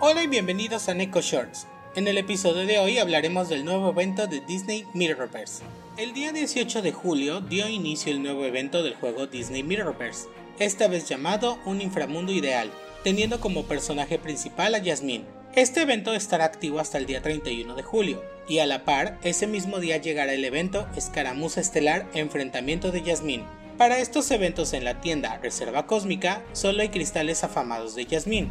Hola y bienvenidos a Neko Shorts. En el episodio de hoy hablaremos del nuevo evento de Disney Mirrorverse. El día 18 de julio dio inicio el nuevo evento del juego Disney Mirrorverse, esta vez llamado Un Inframundo Ideal, teniendo como personaje principal a Jasmine. Este evento estará activo hasta el día 31 de julio, y a la par, ese mismo día llegará el evento Escaramuza Estelar Enfrentamiento de Jasmine. Para estos eventos en la tienda Reserva Cósmica, solo hay cristales afamados de Jasmine,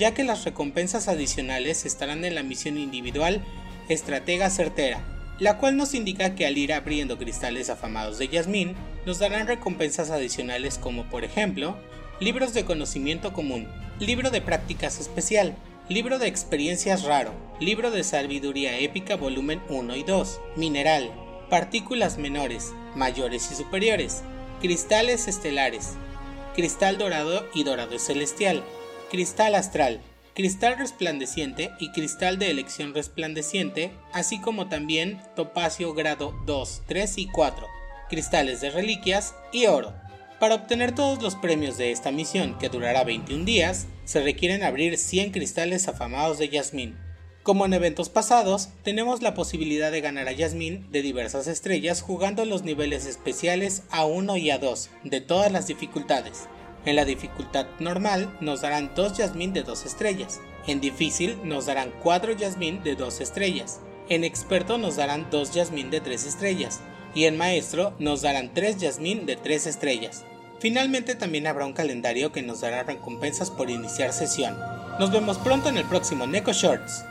ya que las recompensas adicionales estarán en la misión individual Estratega Certera, la cual nos indica que al ir abriendo cristales afamados de Jasmine, nos darán recompensas adicionales como por ejemplo, libros de conocimiento común, libro de prácticas especial, libro de experiencias raro, libro de sabiduría épica volumen 1 y 2, mineral, partículas menores, mayores y superiores, cristales estelares, cristal dorado y dorado celestial, cristal astral, cristal resplandeciente y cristal de elección resplandeciente, así como también topacio grado 2, 3 y 4, cristales de reliquias y oro. Para obtener todos los premios de esta misión, que durará 21 días, se requieren abrir 100 cristales afamados de Yasmin. Como en eventos pasados, tenemos la posibilidad de ganar a Yasmin de diversas estrellas jugando los niveles especiales A1 y A2 de todas las dificultades. En la dificultad normal nos darán 2 Yasmin de 2 estrellas. En difícil nos darán 4 Yasmin de 2 estrellas. En experto nos darán 2 Yasmin de 3 estrellas. Y en maestro nos darán 3 Yasmin de 3 estrellas. Finalmente también habrá un calendario que nos dará recompensas por iniciar sesión. Nos vemos pronto en el próximo Neko Shorts.